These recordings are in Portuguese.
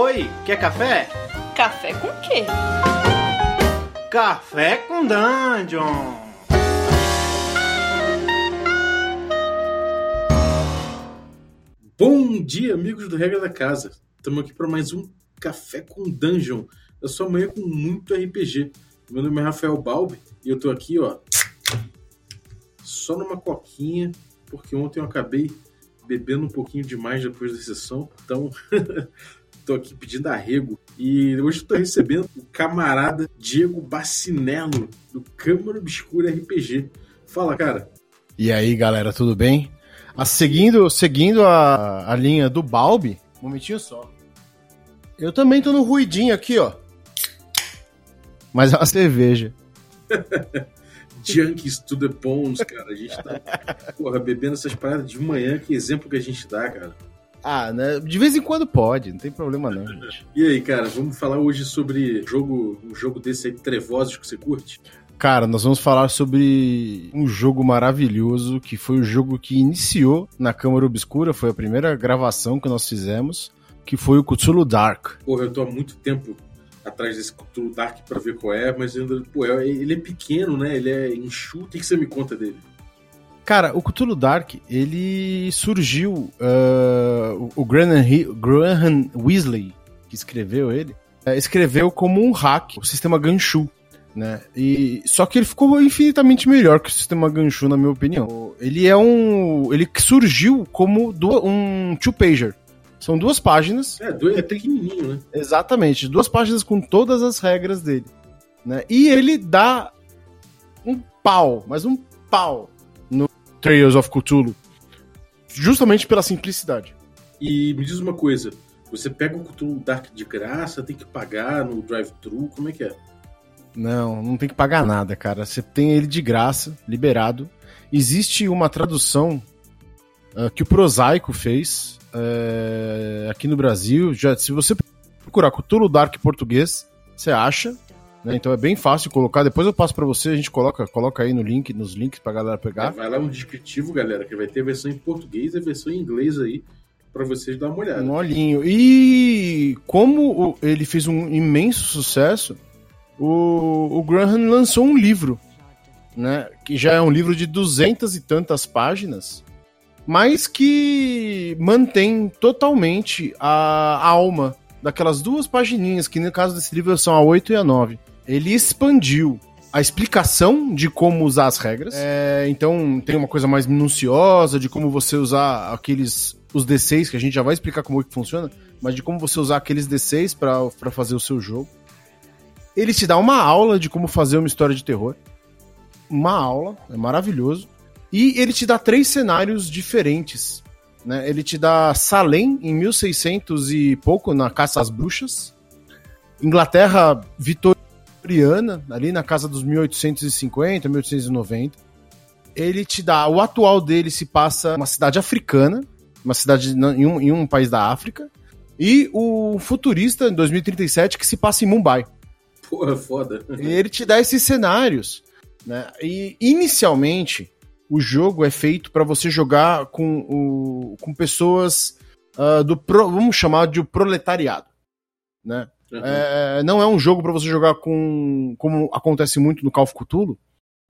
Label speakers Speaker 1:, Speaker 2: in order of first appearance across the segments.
Speaker 1: Oi, quer café?
Speaker 2: Café com quê?
Speaker 1: Café com Dungeon!
Speaker 3: Bom dia, amigos do Regra da Casa. Estamos aqui para mais um Café com Dungeon. Eu sou amanhã com muito RPG. Meu nome é Rafael Balbi e eu tô aqui, ó, só numa coquinha, porque ontem eu acabei bebendo um pouquinho demais depois da sessão. Então, tô aqui pedindo arrego. E hoje estou recebendo o camarada Diego Bacinello, do Câmara Obscura RPG. Fala, cara.
Speaker 4: E aí, galera, tudo bem? Ah, seguindo seguindo a, a linha do Balbi, um momentinho só. Eu também tô no ruidinho aqui, ó. Mas é uma cerveja.
Speaker 3: Junkies to the bones, cara. A gente tá, porra, bebendo essas paradas de manhã. Que exemplo que a gente dá, cara.
Speaker 4: Ah, né? De vez em quando pode, não tem problema não, gente.
Speaker 3: E aí, cara, vamos falar hoje sobre jogo, um jogo desse aí, Trevosos, que você curte?
Speaker 4: Cara, nós vamos falar sobre um jogo maravilhoso que foi o jogo que iniciou na Câmara Obscura, foi a primeira gravação que nós fizemos, que foi o Cthulhu Dark.
Speaker 3: Porra, eu tô há muito tempo atrás desse Cthulhu Dark pra ver qual é, mas ainda, pô, é- ele é pequeno, né? Ele é enxuto. O que você me conta dele?
Speaker 4: Cara, o Cthulhu Dark, ele surgiu. ah, o- Graham, Graham Weasley, que escreveu ele, eh, escreveu como um hack o sistema Ganshu. Né? E, só que ele ficou infinitamente melhor que o sistema Ganshu, na minha opinião. Ele é um. Ele surgiu como du- um two-pager. São duas páginas
Speaker 3: É, dois- é pequenininho, né?
Speaker 4: Exatamente, duas páginas com todas as regras dele. Né? E ele dá um pau, mas um pau no Trails of Cthulhu. Justamente pela simplicidade.
Speaker 3: E me diz uma coisa. Você pega o Cthulhu Dark de graça, tem que pagar no drive-thru, como é que é?
Speaker 4: Não, não tem que pagar nada, cara. Você tem ele de graça, liberado. Existe uma tradução ah, que o Prosaico fez eh, aqui no Brasil. Já, se você procurar Cthulhu Dark português, você acha. né? Então é bem fácil colocar. Depois eu passo pra você, a gente coloca, coloca aí no link, nos links pra galera pegar.
Speaker 3: Vai lá no descritivo, galera, que vai ter a versão em português e a versão em inglês aí, pra vocês dar uma olhada.
Speaker 4: Um olhinho. E como ele fez um imenso sucesso, o, o Graham lançou um livro, né? Que já é um livro de duzentas e tantas páginas, mas que mantém totalmente a, a alma daquelas duas pagininhas, que no caso desse livro são a 8 e a 9. Ele expandiu a explicação de como usar as regras. É, então tem uma coisa mais minuciosa de como você usar aqueles os D6 que a gente já vai explicar como é que funciona, mas de como você usar aqueles D6 pra pra fazer o seu jogo. Ele te dá uma aula de como fazer uma história de terror. Uma aula, é maravilhoso. E ele te dá três cenários diferentes. Né? Ele te dá Salem em 1600 e pouco, na Caça às Bruxas. Inglaterra vitoriana, ali na casa dos 1850, 1890. Ele te dá. O atual dele se passa uma cidade africana, uma cidade em um, em um país da África. E o futurista, em 2037, que se passa em Mumbai.
Speaker 3: Porra, foda.
Speaker 4: E ele te dá esses cenários. Né? E inicialmente o jogo é feito para você jogar com, o, com pessoas ah, do pro- vamos chamar de proletariado. Né?
Speaker 3: Uhum.
Speaker 4: É, não é um jogo para você jogar com como acontece muito no Call of Cthulhu,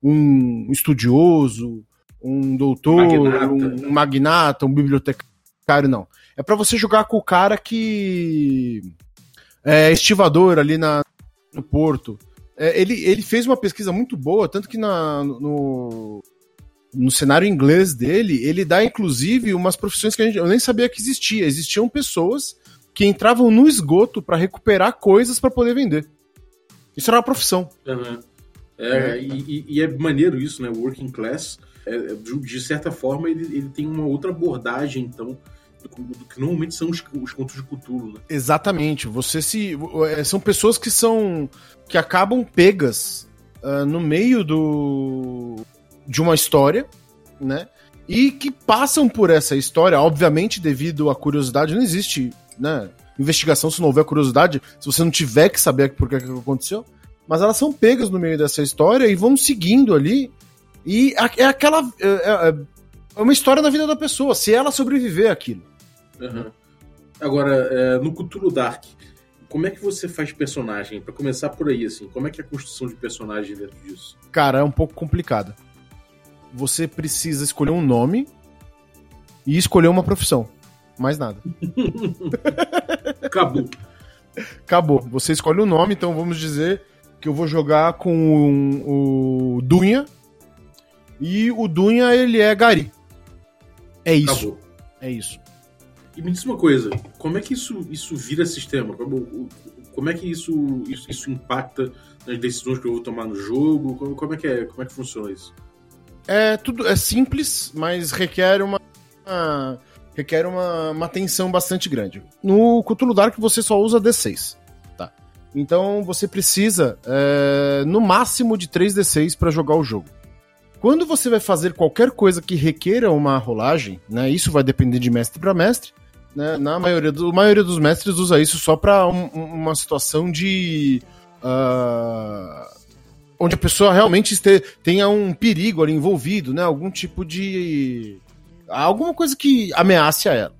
Speaker 4: um estudioso, um doutor,
Speaker 3: Magnata.
Speaker 4: um, um magnata, um bibliotecário, não. É para você jogar com o cara que é estivador ali na, no porto. É, ele, ele fez uma pesquisa muito boa, tanto que na, no, no cenário inglês dele, ele dá inclusive umas profissões que a gente, eu nem sabia que existia. Existiam pessoas que entravam no esgoto para recuperar coisas para poder vender. Isso era uma profissão.
Speaker 3: Uhum. É, E, e- e é maneiro isso, né? O Working Class, é, de, de certa forma, ele, ele tem uma outra abordagem, então, do, que normalmente são os, os contos de Cthulhu, né?
Speaker 4: Exatamente. Você se. é, São pessoas que são. que acabam pegas ah, no meio do. De uma história, né? E que passam por essa história, obviamente, devido à curiosidade, não existe, né? Investigação se não houver curiosidade, se você não tiver que saber por que aconteceu. Mas elas são pegas no meio dessa história e vão seguindo ali. E é aquela. É, é- é uma história da vida da pessoa, se ela sobreviver àquilo.
Speaker 3: Uhum. Agora, é, no Cthulhu Dark, como é que você faz personagem? Pra começar por aí, assim, como é que é a construção de personagem dentro disso?
Speaker 4: Cara, é um pouco complicado. Você precisa escolher um nome e escolher uma profissão. Mais nada.
Speaker 3: Acabou.
Speaker 4: Acabou. Você escolhe o nome, então vamos dizer que eu vou jogar com o, o Dunha. E o Dunha, ele é Gari. É isso.
Speaker 3: Acabou.
Speaker 4: É isso.
Speaker 3: E me diz uma coisa, como é que isso, isso vira sistema? Como, como é que isso, isso, isso impacta nas decisões que eu vou tomar no jogo? Como, como é, que é, como é que funciona isso?
Speaker 4: É tudo é simples, mas requer uma, uma requer uma, uma atenção bastante grande. No Cthulhu Dark você só usa D6, tá? Então você precisa é, no máximo de 3 D6 para jogar o jogo. Quando você vai fazer qualquer coisa que requeira uma rolagem, né? Isso vai depender de mestre para mestre. Né, na maioria, do, maioria dos mestres usa isso só para um, uma situação de uh, onde a pessoa realmente este, tenha um perigo ali envolvido, né? Algum tipo de alguma coisa que ameace a ela.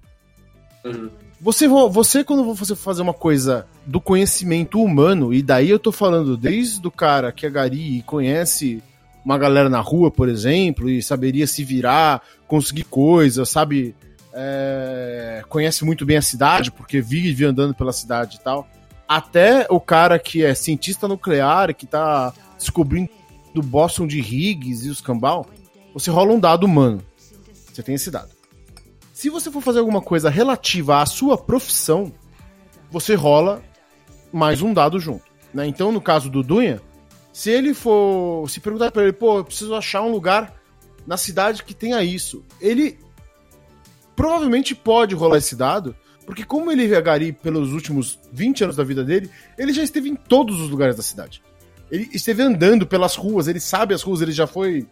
Speaker 3: Uhum.
Speaker 4: Você, você, quando você fazer uma coisa do conhecimento humano, e daí eu tô falando desde o cara que é gari e conhece uma galera na rua, por exemplo, e saberia se virar, conseguir coisas, sabe? É, conhece muito bem a cidade, porque vive andando pela cidade e tal. Até o cara que é cientista nuclear, que tá descobrindo do Boston de Higgs e os cambal, você rola um dado humano. Você tem esse dado. Se você for fazer alguma coisa relativa à sua profissão, você rola mais um dado junto. Né? Então, no caso do Dunha, se ele for. Se perguntar pra ele, pô, eu preciso achar um lugar na cidade que tenha isso, ele provavelmente pode rolar esse dado, porque como ele é gari pelos últimos 20 anos da vida dele, ele já esteve em todos os lugares da cidade. Ele esteve andando pelas ruas, ele sabe as ruas, ele já foi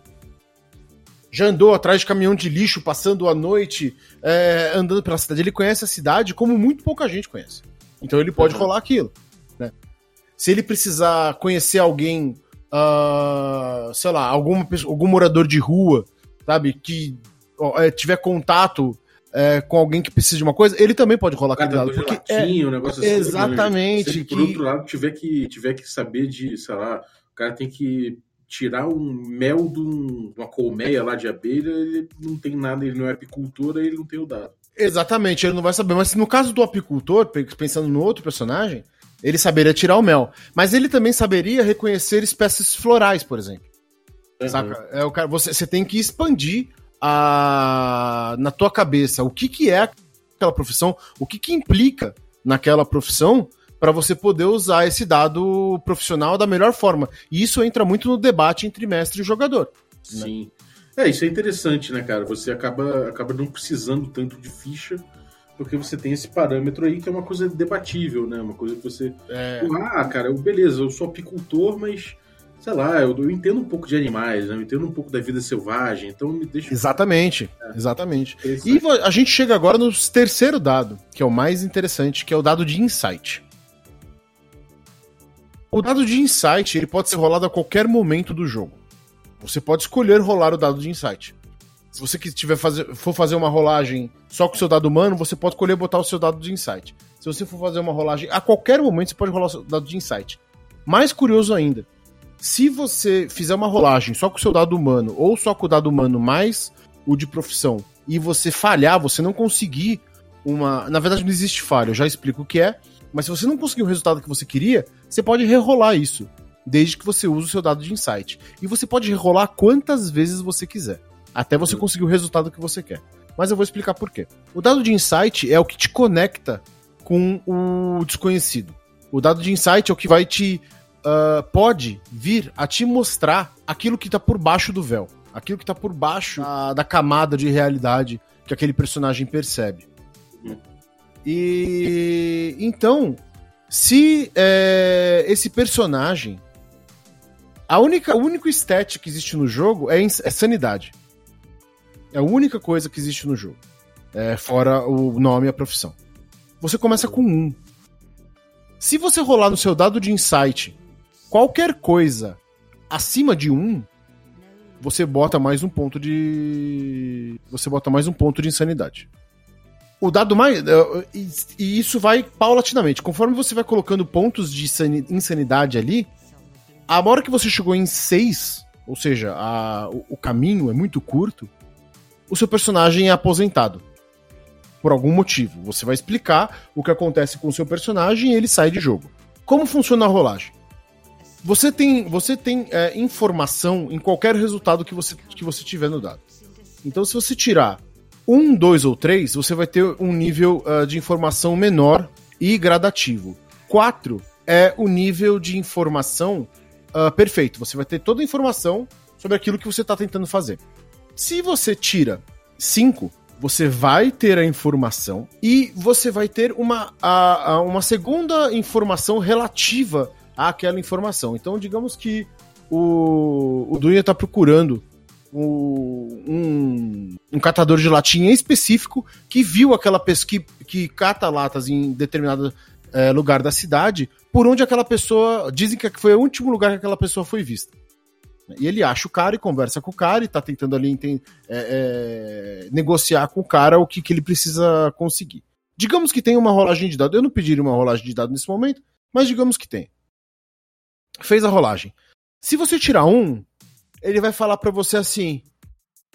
Speaker 4: já andou atrás de caminhão de lixo, passando a noite, é, andando pela cidade. Ele conhece a cidade como muito pouca gente conhece. Então ele pode uhum. rolar aquilo. Né? Se ele precisar conhecer alguém, uh, sei lá, alguma, algum morador de rua, sabe, que ó, tiver contato é, com alguém que precisa de uma coisa, ele também pode rolar aquele dado. Porque é,
Speaker 3: um negócio assim,
Speaker 4: exatamente.
Speaker 3: Se, por que... outro lado, tiver que, tiver que saber de, sei lá, o cara tem que tirar um mel de uma colmeia lá de abelha, ele não tem nada, ele não é apicultor, ele não tem o dado.
Speaker 4: Exatamente, ele não vai saber. Mas no caso do apicultor, pensando no outro personagem, ele saberia tirar o mel. Mas ele também saberia reconhecer espécies florais, por exemplo. Uhum. Saca? É, o cara, você, você tem que expandir a, na tua cabeça o que, que é aquela profissão, o que, que implica naquela profissão para você poder usar esse dado profissional da melhor forma. E isso entra muito no debate entre mestre e jogador.
Speaker 3: Né? Sim. Né? É, isso é interessante, né, cara? Você acaba, acaba não precisando tanto de ficha, porque você tem esse parâmetro aí que é uma coisa debatível, né? Uma coisa que você. É... Ah, cara, beleza, eu sou apicultor, mas. Sei lá, eu, eu entendo um pouco de animais, né? eu entendo um pouco da vida selvagem, então me deixa.
Speaker 4: Exatamente, é. exatamente. E a gente chega agora no terceiro dado, que é o mais interessante, que é o dado de insight. O dado de insight ele pode ser rolado a qualquer momento do jogo. Você pode escolher rolar o dado de insight. Se você tiver fazer, for fazer uma rolagem só com o seu dado humano, você pode escolher botar o seu dado de insight. Se você for fazer uma rolagem a qualquer momento, você pode rolar o seu dado de insight. Mais curioso ainda, se você fizer uma rolagem só com o seu dado humano ou só com o dado humano mais o de profissão e você falhar, você não conseguir uma. Na verdade, não existe falha, eu já explico o que é. Mas se você não conseguiu o resultado que você queria, você pode rerolar isso, desde que você use o seu dado de insight. E você pode rerolar quantas vezes você quiser, até você conseguir o resultado que você quer. Mas eu vou explicar por quê. O dado de insight é o que te conecta com o desconhecido. O dado de insight é o que vai te. Uh, pode vir a te mostrar aquilo que está por baixo do véu. Aquilo que está por baixo da, da camada de realidade que aquele personagem percebe. Uhum. E então, se é, esse personagem. A única, o único stat que existe no jogo é, é sanidade. É a única coisa que existe no jogo. É, fora o nome e a profissão. Você começa com um. Se você rolar no seu dado de insight qualquer coisa acima de um, você bota mais um ponto de. Você bota mais um ponto de insanidade. O dado mais. eh, E, isso vai paulatinamente. Conforme você vai colocando pontos de insani- insanidade ali, a hora que você chegou em 6, ou seja, a- o caminho é muito curto, o seu personagem é aposentado. Por algum motivo. Você vai explicar o que acontece com o seu personagem e ele sai de jogo. Como funciona a rolagem? Você tem, você tem é, informação em qualquer resultado que você, que você tiver no dado. Então, se você tirar um, dois ou três, você vai ter um nível ah, de informação menor e gradativo. Quatro é o nível de informação ah, perfeito. Você vai ter toda a informação sobre aquilo que você está tentando fazer. Se você tira cinco, você vai ter a informação e você vai ter uma, a- a- uma segunda informação relativa àquela informação. Então, digamos que o, o Dunha está procurando o- um, um catador de latinha específico que viu aquela pessoa que, que cata latas em determinado eh, lugar da cidade, por onde aquela pessoa. Dizem que foi o último lugar que aquela pessoa foi vista. E ele acha o cara e conversa com o cara e tá tentando ali enten- é, é, negociar com o cara o que, que ele precisa conseguir. Digamos que tem uma rolagem de dados. Eu não pediria uma rolagem de dados nesse momento, mas digamos que tem. Fez a rolagem. Se você tirar um, ele vai falar pra você assim: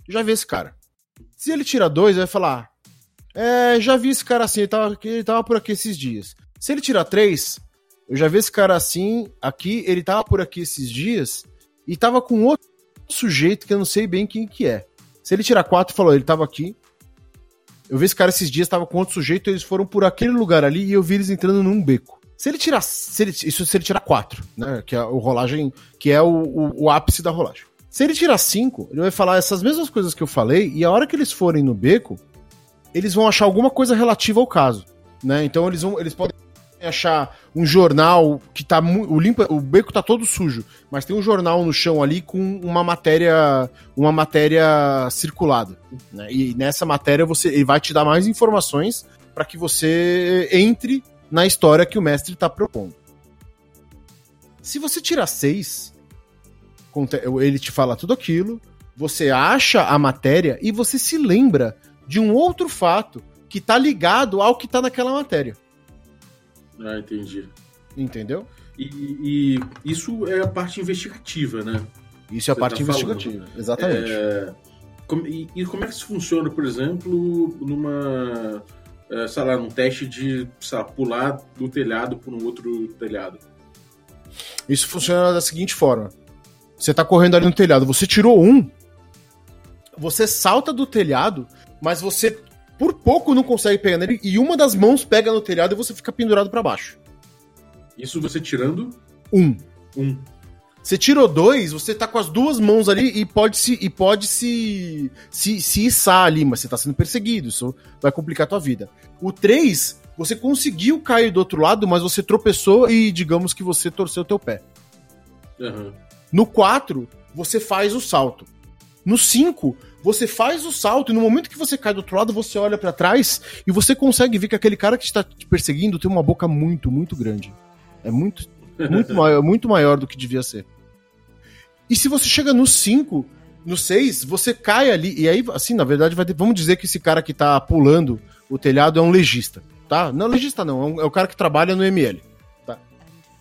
Speaker 4: já vi esse cara. Se ele tira dois, ele vai falar: é, já vi esse cara assim, ele tava, ele tava por aqui esses dias. Se ele tirar três, eu já vi esse cara assim, aqui, ele tava por aqui esses dias e tava com outro sujeito que eu não sei bem quem que é. Se ele tirar quatro, falou, ele tava aqui. Eu vi esse cara esses dias, tava com outro sujeito, eles foram por aquele lugar ali e eu vi eles entrando num beco. Se ele tirar. Se ele, isso se ele tirar quatro, né? Que é o rolagem. Que é o, o, o ápice da rolagem. Se ele tirar cinco, ele vai falar essas mesmas coisas que eu falei, e a hora que eles forem no beco, eles vão achar alguma coisa relativa ao caso. Né? Então eles vão. Eles podem achar um jornal que tá o limpo, o beco tá todo sujo, mas tem um jornal no chão ali com uma matéria, uma matéria circulada, né? E nessa matéria você ele vai te dar mais informações para que você entre na história que o mestre tá propondo. Se você tirar seis, ele te fala tudo aquilo, você acha a matéria e você se lembra de um outro fato que tá ligado ao que tá naquela matéria.
Speaker 3: Ah, entendi.
Speaker 4: Entendeu?
Speaker 3: E, e isso é a parte investigativa, né?
Speaker 4: Isso é a
Speaker 3: Você
Speaker 4: parte
Speaker 3: tá
Speaker 4: investigativa. Exatamente.
Speaker 3: É, como- e, e como é que isso funciona, por exemplo, numa. É, sei lá, num teste de lá, pular do telhado para um outro telhado?
Speaker 4: Isso funciona da seguinte forma: você tá correndo ali no telhado, você tirou um, você salta do telhado, mas você por pouco não consegue pegar nele e uma das mãos pega no telhado e você fica pendurado para baixo.
Speaker 3: Isso você tirando
Speaker 4: Um.
Speaker 3: um.
Speaker 4: Você tirou dois, você tá com as duas mãos ali e pode se e pode se se, se içar ali, mas você tá sendo perseguido, isso vai complicar a tua vida. O três, você conseguiu cair do outro lado, mas você tropeçou e digamos que você torceu teu pé.
Speaker 3: Aham.
Speaker 4: No 4, você faz o salto. No 5, você faz o salto e no momento que você cai do outro lado, você olha pra trás e você consegue ver que aquele cara que está te perseguindo tem uma boca muito, muito grande. É muito, muito, maior, muito maior do que devia ser. E se você chega no 5, no 6, você cai ali. E aí, assim, na verdade, vai ter- vamos dizer que esse cara que tá pulando o telhado é um legista, tá? Não, legista não, é, um- é o cara que trabalha no ML. tá?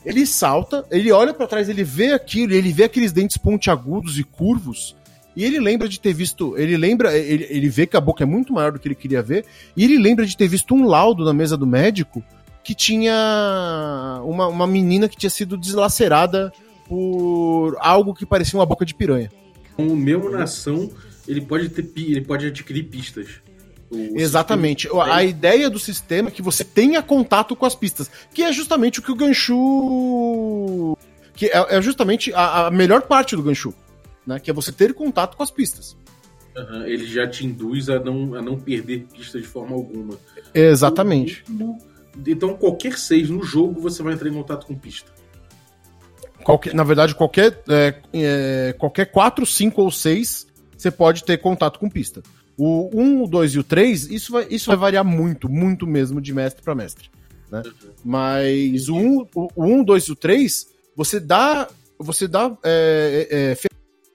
Speaker 4: Ele salta, ele olha pra trás, ele vê aquilo, ele vê aqueles dentes pontiagudos e curvos, e ele lembra de ter visto. Ele lembra, ele, ele vê que a boca é muito maior do que ele queria ver, e ele lembra de ter visto um laudo na mesa do médico que tinha uma, uma menina que tinha sido deslacerada por algo que parecia uma boca de piranha.
Speaker 3: Com o mesmo na ação, ele pode ter ele pode adquirir pistas. O
Speaker 4: Exatamente.
Speaker 3: sistema-
Speaker 4: A ideia do sistema é que você tenha contato com as pistas, que é justamente o que o Ganchu. que é, é justamente a, a melhor parte do Ganchu, né? Que é você ter contato com as pistas.
Speaker 3: Aham, ele já te induz a não, a não perder pistas de forma alguma.
Speaker 4: Exatamente.
Speaker 3: Então, qualquer seis no jogo, você vai entrar em contato com pista.
Speaker 4: Qualquer, na verdade, qualquer, é, é, qualquer 4, 5 ou 6, você pode ter contato com pista. O 1, o 2 e o 3, isso vai, isso vai variar muito, muito mesmo de mestre para mestre. Né? Mas o 1, o 1, o 2 e o 3, você dá, você dá é, é,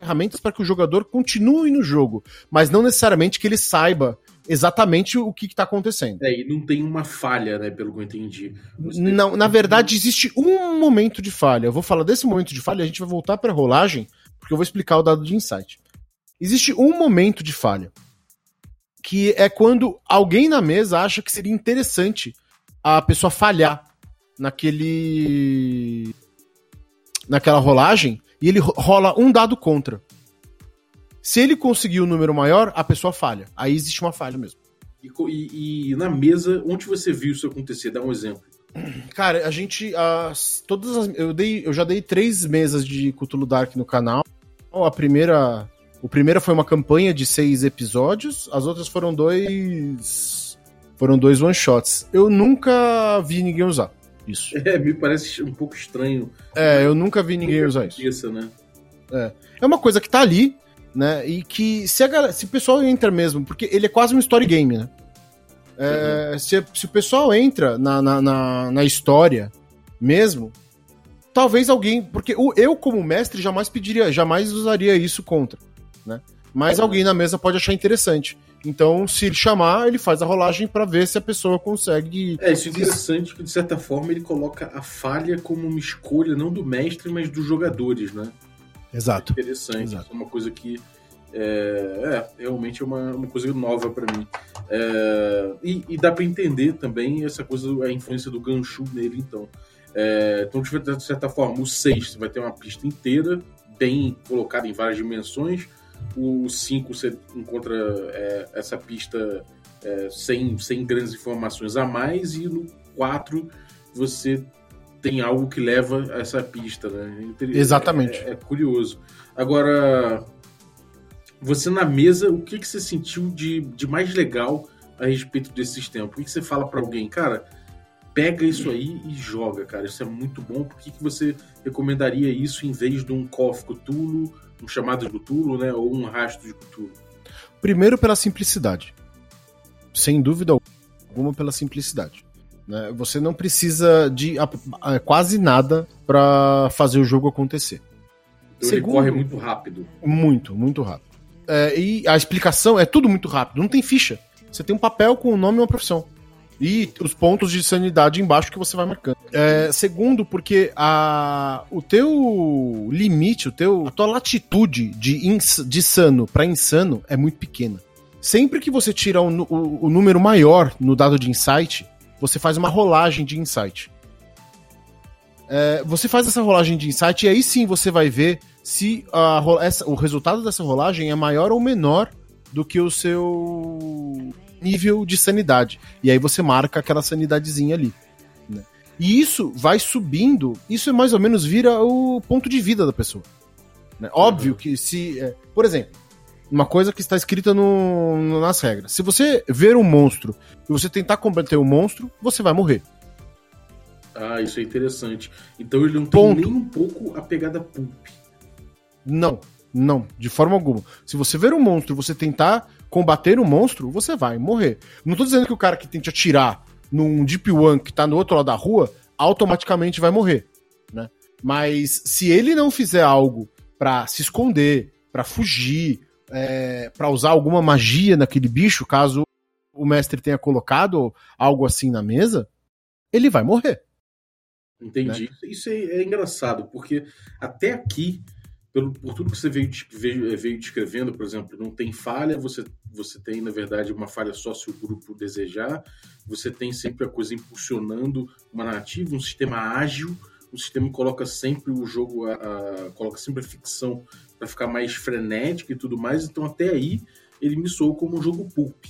Speaker 4: ferramentas para que o jogador continue no jogo, mas não necessariamente que ele saiba exatamente o que está acontecendo.
Speaker 3: É, e não tem uma falha, né, pelo que eu entendi.
Speaker 4: Você não, na verdade, existe um momento de falha. Eu vou falar desse momento de falha, a gente vai voltar para a rolagem, porque eu vou explicar o dado de insight. Existe um momento de falha, que é quando alguém na mesa acha que seria interessante a pessoa falhar naquele naquela rolagem e ele rola um dado contra. Se ele conseguir o um número maior, a pessoa falha. Aí existe uma falha mesmo.
Speaker 3: E, e, na mesa, onde você viu isso acontecer? Dá um exemplo.
Speaker 4: Cara, a gente. As, todas as, eu, dei, eu já dei três mesas de Cthulhu Dark no canal. A primeira. O primeiro foi uma campanha de seis episódios, as outras foram dois. Foram dois one-shots. Eu nunca vi ninguém usar isso.
Speaker 3: É, me parece um pouco estranho.
Speaker 4: É, eu nunca vi ninguém usar isso.
Speaker 3: isso né?
Speaker 4: É. é uma coisa que tá ali, né? E que se, a galera, se o pessoal entra mesmo, porque ele é quase um story game, né? É, uhum. se, se, o pessoal entra na, na, na, na, história mesmo, talvez alguém. Porque o, eu, como mestre, jamais pediria, jamais usaria isso contra, né? Mas alguém na mesa pode achar interessante. Então, se ele chamar, ele faz a rolagem para ver se a pessoa consegue.
Speaker 3: É, isso é interessante que, de certa forma, ele coloca a falha como uma escolha, não do mestre, mas dos jogadores, né?
Speaker 4: Exato.
Speaker 3: É interessante. Exato. é uma coisa que é, é, realmente é uma, uma coisa nova para mim. É, e, e, dá para entender também essa coisa, a influência do Ganshu nele, então. É, então, de certa forma, o 6 você vai ter uma pista inteira, bem colocada em várias dimensões. O 5 você encontra é, essa pista é, sem, sem grandes informações a mais. E no 4 você tem algo que leva a essa pista, né?
Speaker 4: Exatamente.
Speaker 3: É, é, curioso. Agora, você na mesa, o que, que você sentiu de, de mais legal a respeito desse sistema? Por que, que você fala para alguém, cara, pega isso aí e joga, cara? Isso é muito bom. Por que, que você recomendaria isso em vez de um KOF Cthulhu, um chamado de Cthulhu, né? Ou um rastro de Cthulhu?
Speaker 4: Primeiro pela simplicidade. Sem dúvida alguma pela simplicidade. Né? Você não precisa de quase nada para fazer o jogo acontecer.
Speaker 3: Então Segundo, ele corre muito rápido.
Speaker 4: Muito, muito rápido. É, e a explicação é tudo muito rápido, não tem ficha. Você tem um papel com o nome e uma profissão. E os pontos de sanidade embaixo que você vai marcando. É, segundo, porque a, o teu limite, o teu, a tua latitude de, ins, de sano para insano é muito pequena. Sempre que você tira o, o, o número maior no dado de insight, você faz uma rolagem de insight. É, você faz essa rolagem de insight e aí sim você vai ver se a, essa, o resultado dessa rolagem é maior ou menor do que o seu nível de sanidade. E aí você marca aquela sanidadezinha ali. Né? E isso vai subindo, isso mais ou menos vira o ponto de vida da pessoa. Né? Óbvio uhum. que se. É, por exemplo, uma coisa que está escrita no, no, nas regras. Se você ver um monstro e você tentar combater o monstro, você vai morrer.
Speaker 3: Ah, isso é interessante. Então ele não Ponto. tem nem um pouco a pegada pulp.
Speaker 4: Não, não, de forma alguma. Se você ver um monstro e você tentar combater o um monstro, você vai morrer. Não tô dizendo que o cara que tente atirar num Deep One que tá no outro lado da rua, automaticamente vai morrer, né? Mas se ele não fizer algo para se esconder, para fugir, é, para usar alguma magia naquele bicho, caso o mestre tenha colocado algo assim na mesa, ele vai morrer.
Speaker 3: Entendi. Né? Isso é, é, engraçado, porque até aqui, pelo, por tudo que você veio, veio, veio descrevendo, por exemplo, não tem falha, você, você tem, na verdade, uma falha só se o grupo desejar, você tem sempre a coisa impulsionando uma narrativa, um sistema ágil, um sistema que coloca sempre o jogo, a, a coloca sempre a ficção para ficar mais frenético e tudo mais. Então, até aí, ele me soou como um jogo pulp.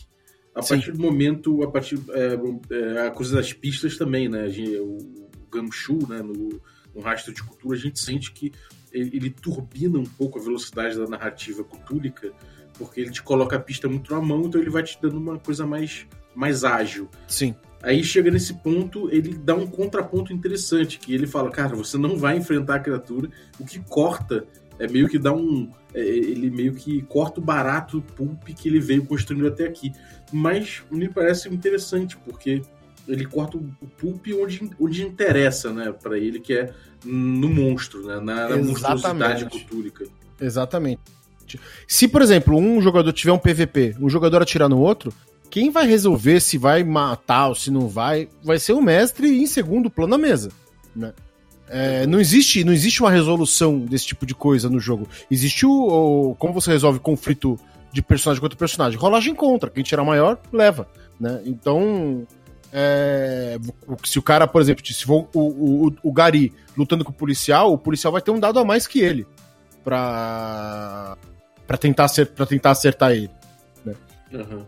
Speaker 3: A Sim. partir do momento, a partir é, é, a coisa das pistas também, né? O, o Gamshu, né? No, no rastro de cultura, a gente sente que ele, turbina um pouco a velocidade da narrativa cutúlica, porque ele te coloca a pista muito na mão, então ele vai te dando uma coisa mais, mais ágil.
Speaker 4: Sim.
Speaker 3: Aí chega nesse ponto, ele dá um contraponto interessante, que ele fala, cara, você não vai enfrentar a criatura, o que corta é meio que dá um. É, ele meio que corta o barato pulp que ele veio construindo até aqui. Mas me parece interessante, porque ele corta o pulp onde, onde interessa, né, para ele, que é no monstro, né, na, na monstruosidade cultúrica.
Speaker 4: Exatamente. Se, por exemplo, um jogador tiver um PVP, um jogador atirar no outro, quem vai resolver se vai matar ou se não vai, vai ser o mestre em segundo plano na mesa. Né? É, não, existe, não existe uma resolução desse tipo de coisa no jogo. Existe o, o como você resolve conflito de personagem contra personagem. Rolagem contra. Quem tirar maior, leva. Né? Então, é, se o cara, por exemplo, se for o, o, o, Gary lutando com o policial, o policial vai ter um dado a mais que ele pra, pra, tentar, pra tentar acertar ele. Né?
Speaker 3: Uhum.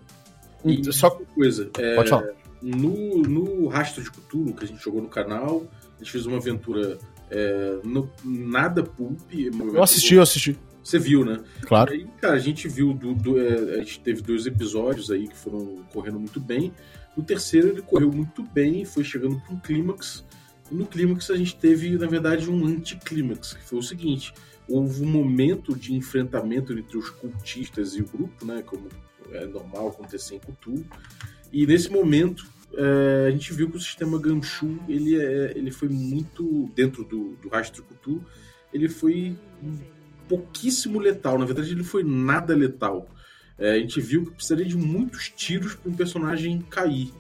Speaker 3: E só coisa. É,
Speaker 4: Pode falar.
Speaker 3: No, no Rastro de Cthulhu, que a gente jogou no canal, a gente fez uma aventura é, no, nada pulp.
Speaker 4: Eu assisti, eu assisti.
Speaker 3: Você viu, né?
Speaker 4: Claro.
Speaker 3: Aí, cara, a gente viu, do, do é, a gente teve dois episódios aí que foram correndo muito bem. No terceiro ele correu muito bem, foi chegando para um clímax. E no clímax a gente teve, na verdade, um anticlímax, que foi o seguinte: houve um momento de enfrentamento entre os cultistas e o grupo, né? Como é normal acontecer em Cthulhu. E nesse momento é, a gente viu que o sistema Ganshu ele, é, ele foi muito dentro do, do rastro Cthulhu, ele foi pouquíssimo letal. Na verdade, ele foi nada letal. É, a gente viu que precisaria de muitos tiros para um personagem cair.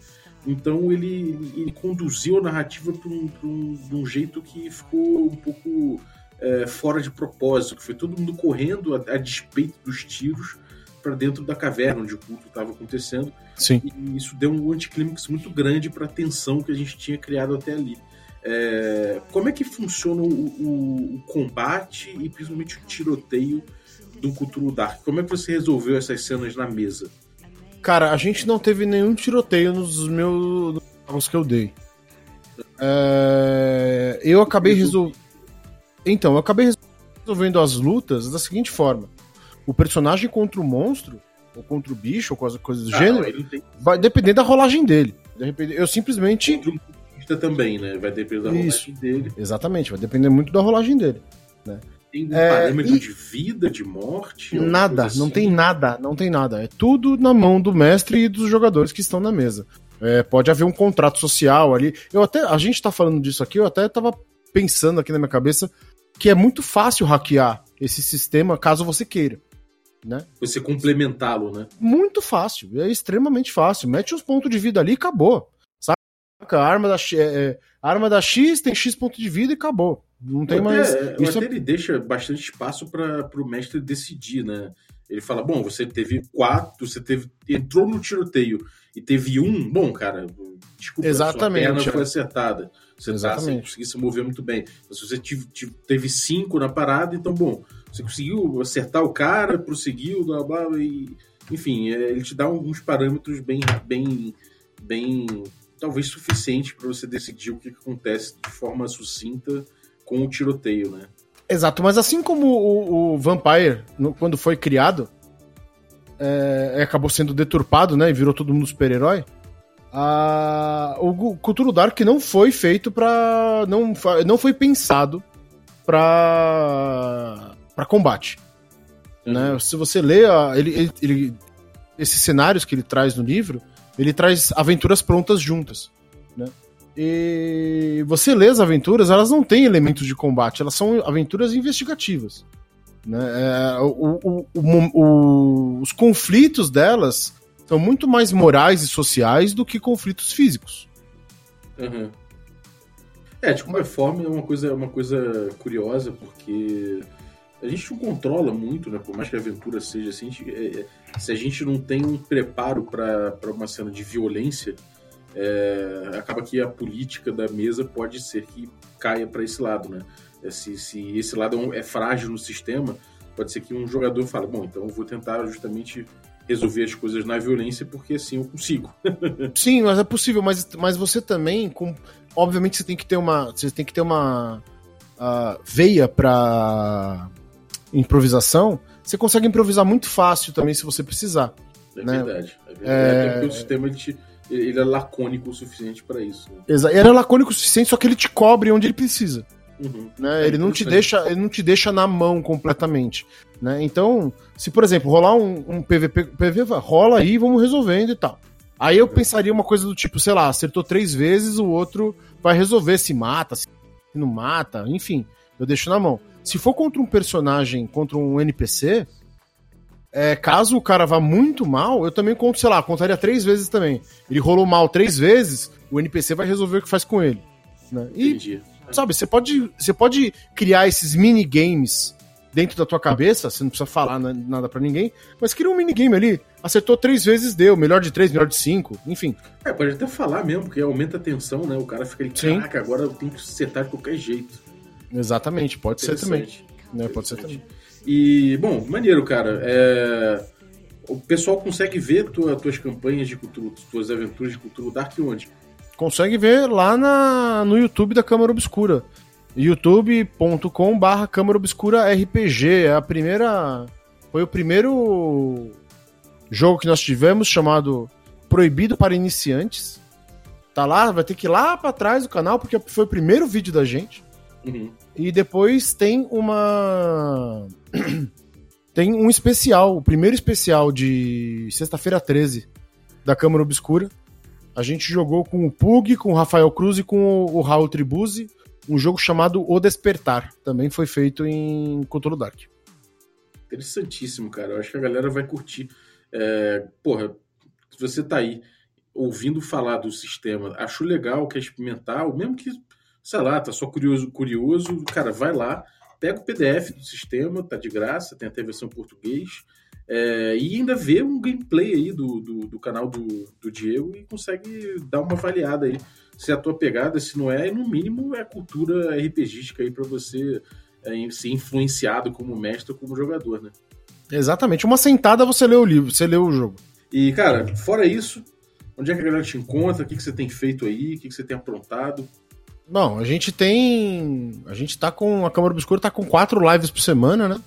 Speaker 3: Então ele, ele conduziu a narrativa para um, um, um, jeito que ficou um pouco é, fora de propósito, que foi todo mundo correndo a, a despeito dos tiros para dentro da caverna onde o culto estava acontecendo.
Speaker 4: Sim.
Speaker 3: E isso deu um anticlímax muito grande para a tensão que a gente tinha criado até ali. É, como é que funciona o, o, o, combate e principalmente o tiroteio do Cthulhu Dark? Como é que você resolveu essas cenas na mesa?
Speaker 4: Cara, a gente não teve nenhum tiroteio nos meus jogos que eu dei. É, eu acabei resolvendo. Então, eu acabei resolvendo as lutas da seguinte forma: o personagem contra o monstro, ou contra o bicho, ou coisa, coisa do ah, gênero, vai depender da rolagem dele. Eu simplesmente
Speaker 3: também, né? Vai depender da
Speaker 4: Isso.
Speaker 3: rolagem dele.
Speaker 4: Exatamente, vai depender muito da rolagem dele. Né?
Speaker 3: Tem um é, parâmetro e... de vida, de morte?
Speaker 4: Nada, assim? não tem nada, não tem nada. É tudo na mão do mestre e dos jogadores que estão na mesa. É, pode haver um contrato social ali. Eu até, a gente tá falando disso aqui, eu até tava pensando aqui na minha cabeça que é muito fácil hackear esse sistema caso você queira. Né?
Speaker 3: Você complementá-lo, né?
Speaker 4: Muito fácil, é extremamente fácil. Mete uns pontos de vida ali e acabou. A arma da, é, é, arma da X tem X ponto de vida e acabou. Não tem mais.
Speaker 3: Isso até ele deixa bastante espaço para o mestre decidir, né? Ele fala: bom, você teve quatro, você teve entrou no tiroteio e teve um, bom, cara, desculpa,
Speaker 4: Exatamente,
Speaker 3: sua perna foi acertada. Você, tá, você conseguiu se mover muito bem. Mas se você teve cinco na parada, então, bom, você conseguiu acertar o cara, prosseguiu, blá blá, e, enfim, é, ele te dá alguns parâmetros bem, bem, bem talvez suficiente para você decidir o que acontece de forma sucinta com o tiroteio, né?
Speaker 4: Exato, mas assim como o, o Vampire, no, quando foi criado, é, acabou sendo deturpado, né, e virou todo mundo super-herói, o Cthulhu Dark não foi feito para não, não foi pensado para para combate. Uhum. Né? Se você lê a, ele, ele, ele, esses cenários que ele traz no livro, ele traz aventuras prontas juntas, né? E você lê as aventuras, elas não têm elementos de combate, elas são aventuras investigativas. Né? É, o, o, o, os conflitos delas são muito mais morais e sociais do que conflitos físicos.
Speaker 3: Uhum. É, de qualquer forma, é uma coisa, uma coisa curiosa, porque a gente não controla muito, né? Por mais que a aventura seja assim, a gente, é, é se a gente não tem um preparo para uma cena de violência, é, acaba que a política da mesa pode ser que caia para esse lado, né? É, se, se esse lado é, é frágil no sistema, pode ser que um jogador fale, bom, então eu vou tentar justamente resolver as coisas na violência porque assim eu consigo.
Speaker 4: Sim, mas é possível, mas, mas você também, com, obviamente você tem que ter uma, você tem que ter uma uh, veia para improvisação, você consegue improvisar muito fácil também se você precisar.
Speaker 3: É né? verdade. É verdade. É... porque o sistema ele, te, ele é lacônico o suficiente para isso. Né?
Speaker 4: Exato. Ele é lacônico o suficiente, só que ele te cobre onde ele precisa. Uhum. Né? É ele, não te deixa, ele não te deixa na mão completamente. Né? Então, se por exemplo rolar um, um PVP, PV rola aí, vamos resolvendo e tal. Aí eu pensaria uma coisa do tipo, sei lá, acertou três vezes, o outro vai resolver se mata, se não mata, enfim. eu deixo na mão. Se for contra um personagem, contra um NPC, é, caso o cara vá muito mal, eu também conto, sei lá, contaria três vezes também. Ele rolou mal três vezes, o NPC vai resolver o que faz com ele. Né? E,
Speaker 3: Entendi.
Speaker 4: sabe, você pode, você pode criar esses minigames dentro da tua cabeça, você não precisa falar na- nada pra ninguém, mas cria um minigame ali. Acertou três vezes, deu. Melhor de três, melhor de cinco, enfim.
Speaker 3: É, pode até falar mesmo, porque aumenta a tensão, né? O cara fica ali, caraca, agora eu tenho que setar de qualquer jeito.
Speaker 4: Exatamente, pode ser também. Né, pode ser também.
Speaker 3: E, bom, maneiro, cara. É, O pessoal consegue ver tua, tuas campanhas de cultura, tuas aventuras de cultura Dark onde?
Speaker 4: Consegue ver lá na, no YouTube da Câmara Obscura. youtube.com barra Câmara Obscura RPG. É a primeira. Foi o primeiro jogo que nós tivemos chamado Proibido para Iniciantes. Tá lá, vai ter que ir lá pra trás do canal, porque foi o primeiro vídeo da gente.
Speaker 3: Uhum.
Speaker 4: E depois tem uma. tem um especial, o primeiro especial de sexta-feira 13 da Câmara Obscura. A gente jogou com o Pug, com o Rafael Cruz e com o Raul Tribuzzi. Um jogo chamado O Despertar. Também foi feito em Cthulhu Dark.
Speaker 3: Interessantíssimo, cara. Eu acho que a galera vai curtir. É, porra, se você tá aí ouvindo falar do sistema, achou legal, quer experimentar, ou mesmo que, sei lá, tá só curioso, curioso, cara, vai lá, pega o PDF do sistema, tá de graça, tem até a versão em português, é, e ainda vê um gameplay aí do, do, do canal do, do Diego e consegue dar uma avaliada aí. Se é a tua pegada, se não é, e no mínimo é cultura RPGística aí pra você é, ser influenciado como mestre ou como jogador, né?
Speaker 4: Exatamente. Uma sentada você lê o livro, você lê o jogo.
Speaker 3: E, cara, fora isso, onde é que a galera te encontra? O que, que você tem feito aí? O que, que você tem aprontado?
Speaker 4: Bom, a gente tem. A gente tá com. A Câmara Obscura tá com quatro lives por semana, né?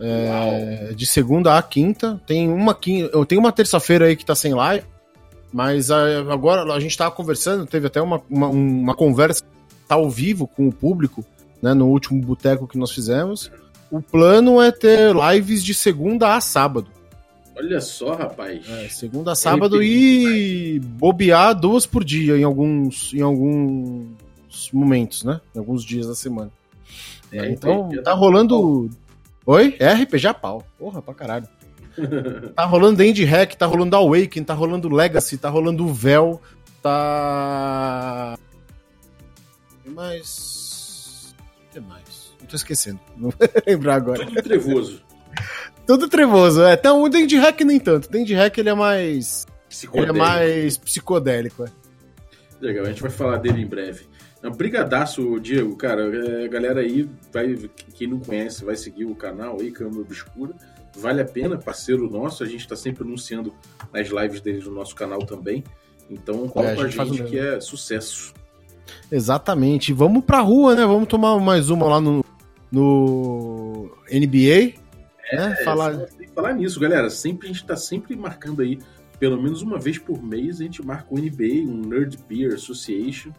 Speaker 4: É, de segunda a quinta. Tem uma quinta. Eu tenho uma terça-feira aí que tá sem live. Mas agora a gente tava conversando, teve até uma, uma, uma conversa tá ao vivo com o público, né? No último boteco que nós fizemos. O plano é ter lives de segunda a sábado.
Speaker 3: Olha só, rapaz.
Speaker 4: É, segunda sábado e bobear duas por dia em alguns, em alguns momentos, né? Em alguns dias da semana.
Speaker 3: É,
Speaker 4: então,
Speaker 3: RPG
Speaker 4: tá rolando. Oi? É RPG a pau. Porra, pra caralho. tá rolando End Hack, tá rolando Awaken, tá rolando Legacy, tá rolando Vel, tá. O que mais? O que mais? Não tô esquecendo. Não vou lembrar agora.
Speaker 3: Tudo trevoso.
Speaker 4: Tudo trevoso, é. Até o End Hack nem tanto. O End Hack ele é mais. Ele é
Speaker 3: Psicodélico.
Speaker 4: mais psicodélico, é.
Speaker 3: Legal, a gente vai falar dele em breve. Brigadaço, Diego, cara. É, galera aí, vai, quem não conhece, vai seguir o canal aí, Câmara Obscura. Vale a pena, parceiro nosso. A gente tá sempre anunciando nas lives dele no nosso canal também. Então, cola
Speaker 4: É, a
Speaker 3: com a
Speaker 4: gente
Speaker 3: gente que é sucesso.
Speaker 4: Exatamente. Vamos pra rua, né? Vamos tomar mais uma lá no, no NBA. Né?
Speaker 3: É,
Speaker 4: Falar.
Speaker 3: tem que falar nisso, galera. Sempre a gente tá sempre marcando aí, pelo menos uma vez por mês, a gente marca o NBA, um Nerd Beer Association.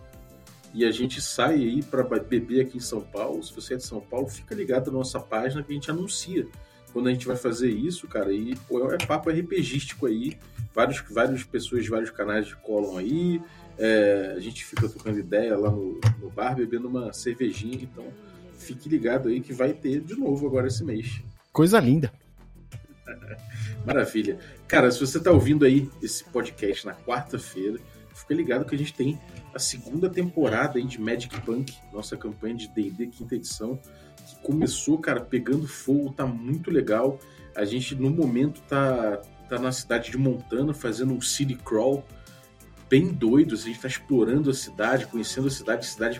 Speaker 3: E a gente sai aí para beber aqui em São Paulo. Se você é de São Paulo, fica ligado na nossa página que a gente anuncia. Quando a gente vai fazer isso, cara, aí pô, é papo RPGístico aí. Vários, várias pessoas de vários canais colam aí. É, a gente fica trocando ideia lá no, no bar, bebendo uma cervejinha. Então, fique ligado aí que vai ter de novo agora esse mês.
Speaker 4: Coisa linda.
Speaker 3: Maravilha. Cara, se você tá ouvindo aí esse podcast na quarta-feira, fica ligado que a gente tem a segunda temporada aí de Magic Punk, nossa campanha de D&D quinta edição, que começou, cara, pegando fogo, tá muito legal. A gente, no momento, tá, tá na cidade de Montana, fazendo um city crawl bem doido. A gente tá explorando a cidade, conhecendo a cidade, cidade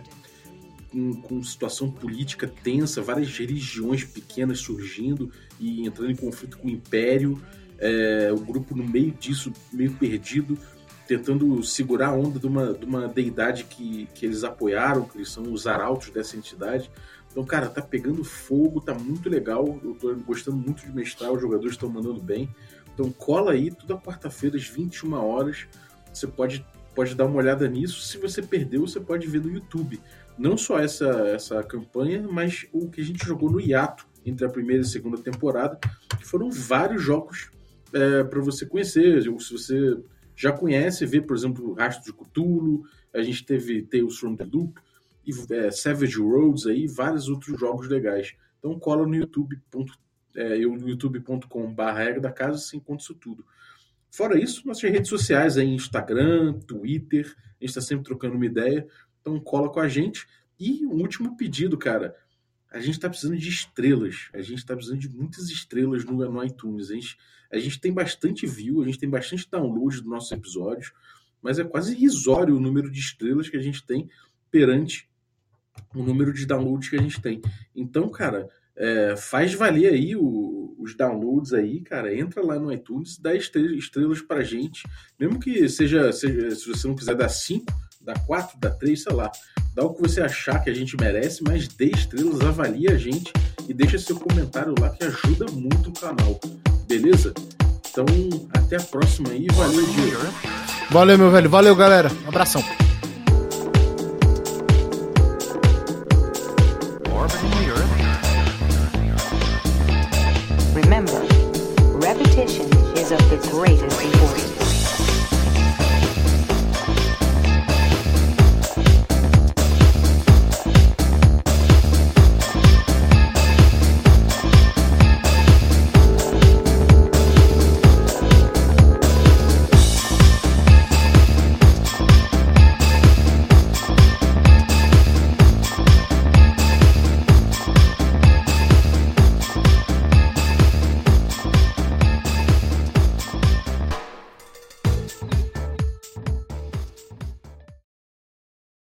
Speaker 3: com, com situação política tensa, várias religiões pequenas surgindo e entrando em conflito com o Império. É, o grupo no meio disso, meio perdido, tentando segurar a onda de uma, de uma deidade que, que eles apoiaram, que eles são os arautos dessa entidade. Então, cara, tá pegando fogo, tá muito legal. Eu tô gostando muito de mestrar, os jogadores estão mandando bem. Então, cola aí, toda quarta-feira, às 21 horas. Você pode, pode dar uma olhada nisso. Se você perdeu, você pode ver no YouTube. Não só essa, essa campanha, mas o que a gente jogou no hiato entre a primeira e a segunda temporada, que foram vários jogos é, para você conhecer. Se você já conhece, vê, por exemplo, Rastro de Cthulhu, a gente teve Tales from the Loop, e é, Savage Roads aí, vários outros jogos legais. Então cola no YouTube, é, eu no youtube.com barra da casa você encontra isso tudo. Fora isso, nossas redes sociais aí, Instagram, Twitter, a gente está sempre trocando uma ideia, então cola com a gente. E um último pedido, cara, a gente está precisando de estrelas, a gente está precisando de muitas estrelas no, no iTunes. A gente, a gente tem bastante view, a gente tem bastante download dos nossos episódios, mas é quase irrisório o número de estrelas que a gente tem perante o número de downloads que a gente tem. Então, cara, é, faz valer aí o, os downloads aí, cara. Entra lá no iTunes, dá estrelas, estrelas pra gente. Mesmo que seja, seja, se você não quiser dar 5, dá 4, dá 3, sei lá. Dá o que você achar que a gente merece, mas dê estrelas, avalie a gente e deixa seu comentário lá que ajuda muito o canal. Beleza? Então, até a próxima aí. Valeu, Diego.
Speaker 4: Valeu, meu velho. Valeu, galera. Abração.